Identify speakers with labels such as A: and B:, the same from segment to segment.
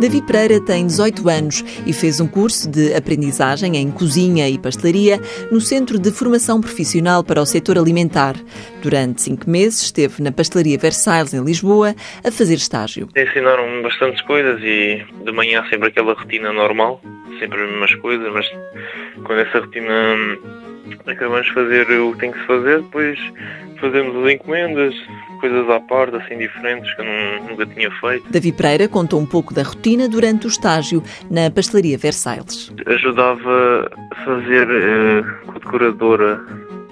A: Davi Pereira tem 18 anos e fez um curso de aprendizagem em cozinha e pastelaria no Centro de Formação Profissional para o Setor Alimentar. Durante cinco meses esteve na Pastelaria Versailles, em Lisboa, a fazer estágio.
B: Ensinaram-me bastantes coisas e de manhã sempre aquela rotina normal, sempre as mesmas coisas, mas quando essa rotina acabamos de fazer o que tem que se fazer, depois fazemos as encomendas, coisas à parte, assim diferentes, que eu não, nunca tinha feito.
A: Davi Pereira contou um pouco da rotina durante o estágio na pastelaria Versailles.
B: Ajudava a fazer eh, com a decoradora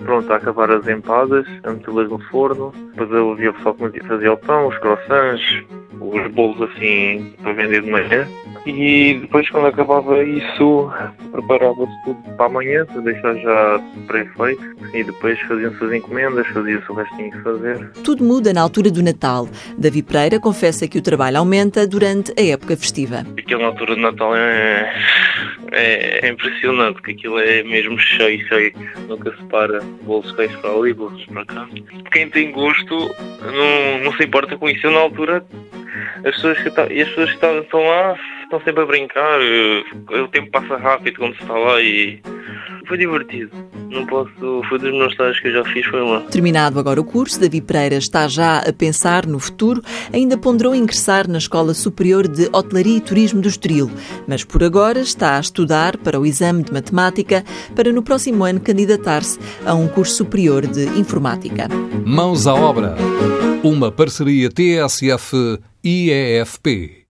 B: pronto, a acabar as empadas, a metê-las no forno. Depois eu havia o pessoal que fazia o pão, os croissants, os bolos assim para vender de manhã. E depois, quando acabava isso, preparava-se tudo para amanhã, para deixar já pré-feito. E depois faziam-se as encomendas, fazia-se o resto que tinha que fazer.
A: Tudo muda na altura do Natal. Davi Pereira confessa que o trabalho aumenta durante a época festiva.
B: Aquela altura de Natal é, é, é impressionante, porque aquilo é mesmo cheio, cheio. Nunca se para. Bolsos cheios para ali, bolsos para cá. Quem tem gosto não, não se importa com isso. Na altura, as pessoas que, e as pessoas que estão lá estão sempre a brincar. O tempo passa rápido quando se está lá e foi divertido. Não posso. Foi dos meus estágios que eu já fiz, foi lá.
A: Terminado agora o curso, Davi Pereira está já a pensar no futuro. Ainda ponderou ingressar na Escola Superior de Hotelaria e Turismo do Estoril, mas por agora está a estudar para o exame de matemática para no próximo ano candidatar-se a um curso superior de informática.
C: Mãos à obra. Uma parceria TSF-IEFP.